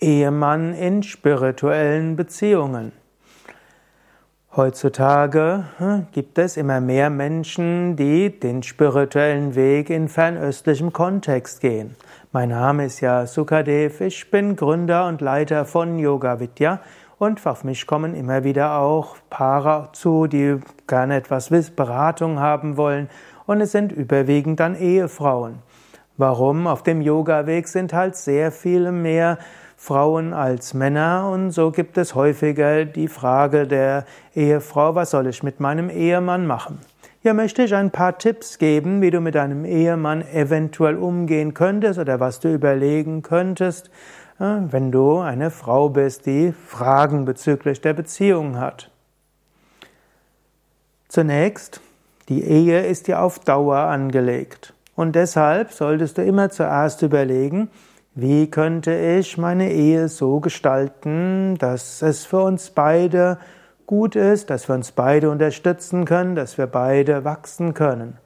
Ehemann in spirituellen Beziehungen. Heutzutage hm, gibt es immer mehr Menschen, die den spirituellen Weg in fernöstlichem Kontext gehen. Mein Name ist ja Sukadev, ich bin Gründer und Leiter von Yoga Vidya und auf mich kommen immer wieder auch Paare zu, die gerne etwas Beratung haben wollen und es sind überwiegend dann Ehefrauen. Warum? Auf dem Yoga-Weg sind halt sehr viele mehr Frauen als Männer und so gibt es häufiger die Frage der Ehefrau, was soll ich mit meinem Ehemann machen? Hier möchte ich ein paar Tipps geben, wie du mit deinem Ehemann eventuell umgehen könntest oder was du überlegen könntest, äh, wenn du eine Frau bist, die Fragen bezüglich der Beziehung hat. Zunächst, die Ehe ist dir auf Dauer angelegt und deshalb solltest du immer zuerst überlegen, wie könnte ich meine Ehe so gestalten, dass es für uns beide gut ist, dass wir uns beide unterstützen können, dass wir beide wachsen können.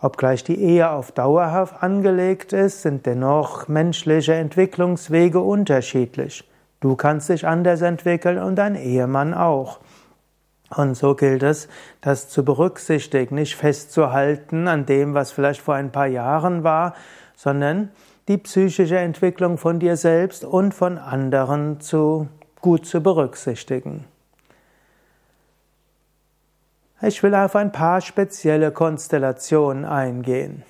Obgleich die Ehe auf dauerhaft angelegt ist, sind dennoch menschliche Entwicklungswege unterschiedlich. Du kannst dich anders entwickeln und dein Ehemann auch. Und so gilt es, das zu berücksichtigen, nicht festzuhalten an dem, was vielleicht vor ein paar Jahren war, sondern die psychische Entwicklung von dir selbst und von anderen zu gut zu berücksichtigen. Ich will auf ein paar spezielle Konstellationen eingehen.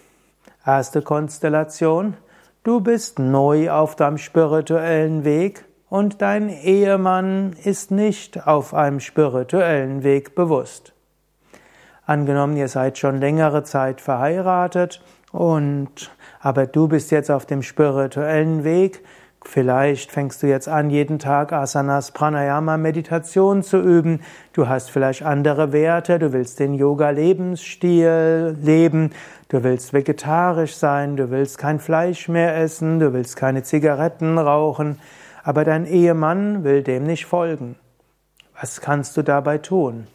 Erste Konstellation, du bist neu auf deinem spirituellen Weg und dein Ehemann ist nicht auf einem spirituellen Weg bewusst. Angenommen, ihr seid schon längere Zeit verheiratet und aber du bist jetzt auf dem spirituellen Weg. Vielleicht fängst du jetzt an, jeden Tag Asanas, Pranayama, Meditation zu üben. Du hast vielleicht andere Werte. Du willst den Yoga-Lebensstil leben. Du willst vegetarisch sein. Du willst kein Fleisch mehr essen. Du willst keine Zigaretten rauchen. Aber dein Ehemann will dem nicht folgen. Was kannst du dabei tun?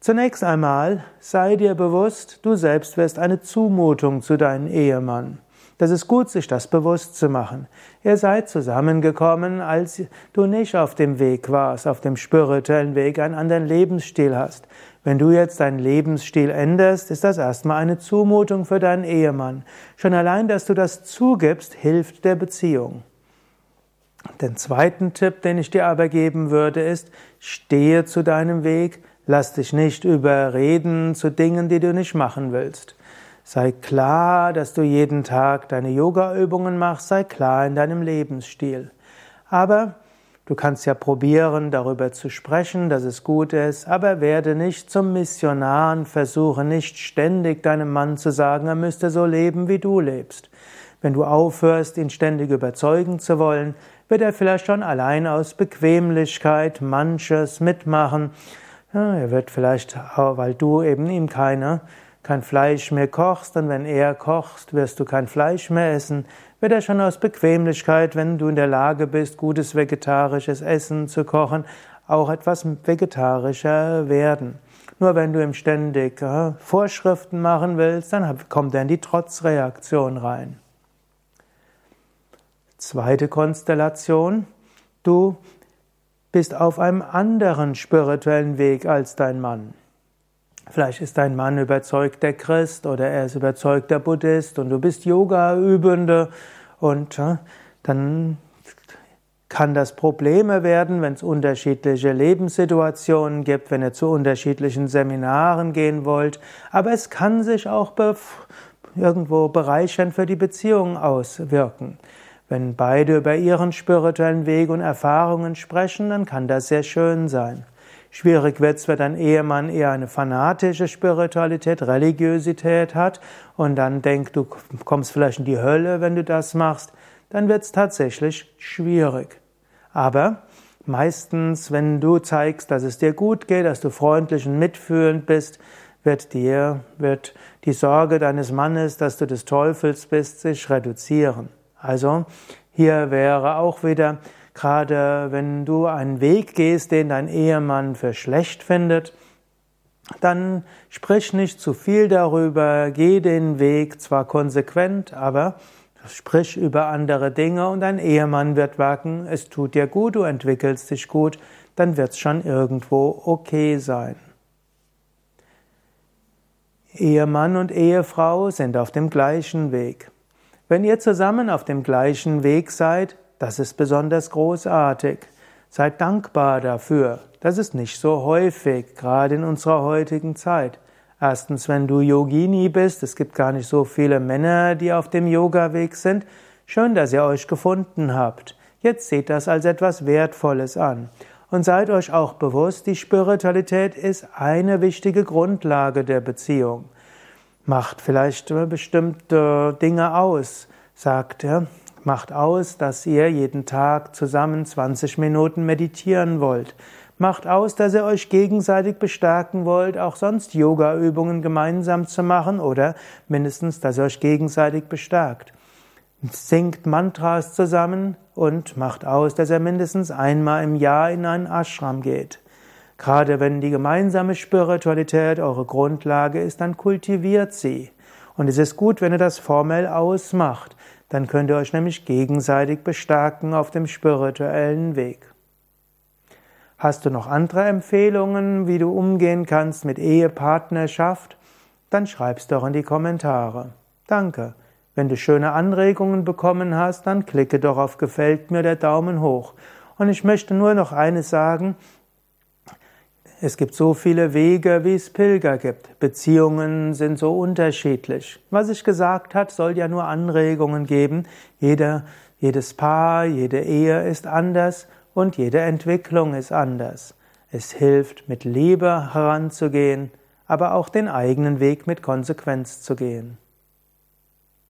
Zunächst einmal sei dir bewusst, du selbst wirst eine Zumutung zu deinem Ehemann. Das ist gut, sich das bewusst zu machen. Ihr seid zusammengekommen, als du nicht auf dem Weg warst, auf dem spirituellen Weg, einen anderen Lebensstil hast. Wenn du jetzt deinen Lebensstil änderst, ist das erstmal eine Zumutung für deinen Ehemann. Schon allein, dass du das zugibst, hilft der Beziehung. Den zweiten Tipp, den ich dir aber geben würde, ist, stehe zu deinem Weg, Lass dich nicht überreden zu Dingen, die du nicht machen willst. Sei klar, dass du jeden Tag deine Yoga-Übungen machst, sei klar in deinem Lebensstil. Aber du kannst ja probieren, darüber zu sprechen, dass es gut ist, aber werde nicht zum Missionar und versuche nicht ständig deinem Mann zu sagen, er müsste so leben, wie du lebst. Wenn du aufhörst, ihn ständig überzeugen zu wollen, wird er vielleicht schon allein aus Bequemlichkeit manches mitmachen, ja, er wird vielleicht, weil du eben ihm keine, kein Fleisch mehr kochst, und wenn er kocht, wirst du kein Fleisch mehr essen, wird er schon aus Bequemlichkeit, wenn du in der Lage bist, gutes vegetarisches Essen zu kochen, auch etwas vegetarischer werden. Nur wenn du ihm ständig äh, Vorschriften machen willst, dann kommt er in die Trotzreaktion rein. Zweite Konstellation. Du bist auf einem anderen spirituellen Weg als dein Mann. Vielleicht ist dein Mann überzeugter Christ oder er ist überzeugter Buddhist und du bist Yoga-Übende und äh, dann kann das Probleme werden, wenn es unterschiedliche Lebenssituationen gibt, wenn ihr zu unterschiedlichen Seminaren gehen wollt. Aber es kann sich auch irgendwo bereichern für die Beziehung auswirken. Wenn beide über ihren spirituellen Weg und Erfahrungen sprechen, dann kann das sehr schön sein. Schwierig wird's, wenn dein Ehemann eher eine fanatische Spiritualität, Religiosität hat und dann denkt, du kommst vielleicht in die Hölle, wenn du das machst, dann wird's tatsächlich schwierig. Aber meistens, wenn du zeigst, dass es dir gut geht, dass du freundlich und mitfühlend bist, wird dir, wird die Sorge deines Mannes, dass du des Teufels bist, sich reduzieren. Also hier wäre auch wieder, gerade wenn du einen Weg gehst, den dein Ehemann für schlecht findet, dann sprich nicht zu viel darüber, geh den Weg zwar konsequent, aber sprich über andere Dinge und dein Ehemann wird wacken, es tut dir gut, du entwickelst dich gut, dann wird es schon irgendwo okay sein. Ehemann und Ehefrau sind auf dem gleichen Weg. Wenn ihr zusammen auf dem gleichen Weg seid, das ist besonders großartig. Seid dankbar dafür. Das ist nicht so häufig, gerade in unserer heutigen Zeit. Erstens, wenn du Yogini bist, es gibt gar nicht so viele Männer, die auf dem Yoga-Weg sind. Schön, dass ihr euch gefunden habt. Jetzt seht das als etwas Wertvolles an. Und seid euch auch bewusst, die Spiritualität ist eine wichtige Grundlage der Beziehung. Macht vielleicht bestimmte Dinge aus. Sagt, ja, macht aus, dass ihr jeden Tag zusammen 20 Minuten meditieren wollt. Macht aus, dass ihr euch gegenseitig bestärken wollt, auch sonst Yoga-Übungen gemeinsam zu machen oder mindestens, dass ihr euch gegenseitig bestärkt. Singt Mantras zusammen und macht aus, dass ihr mindestens einmal im Jahr in einen Ashram geht. Gerade wenn die gemeinsame Spiritualität eure Grundlage ist, dann kultiviert sie. Und es ist gut, wenn ihr das formell ausmacht. Dann könnt ihr euch nämlich gegenseitig bestärken auf dem spirituellen Weg. Hast du noch andere Empfehlungen, wie du umgehen kannst mit Ehepartnerschaft? Dann schreib's doch in die Kommentare. Danke. Wenn du schöne Anregungen bekommen hast, dann klicke doch auf Gefällt mir der Daumen hoch. Und ich möchte nur noch eines sagen. Es gibt so viele Wege, wie es Pilger gibt. Beziehungen sind so unterschiedlich. Was ich gesagt habe, soll ja nur Anregungen geben. Jeder, jedes Paar, jede Ehe ist anders und jede Entwicklung ist anders. Es hilft, mit Liebe heranzugehen, aber auch den eigenen Weg mit Konsequenz zu gehen.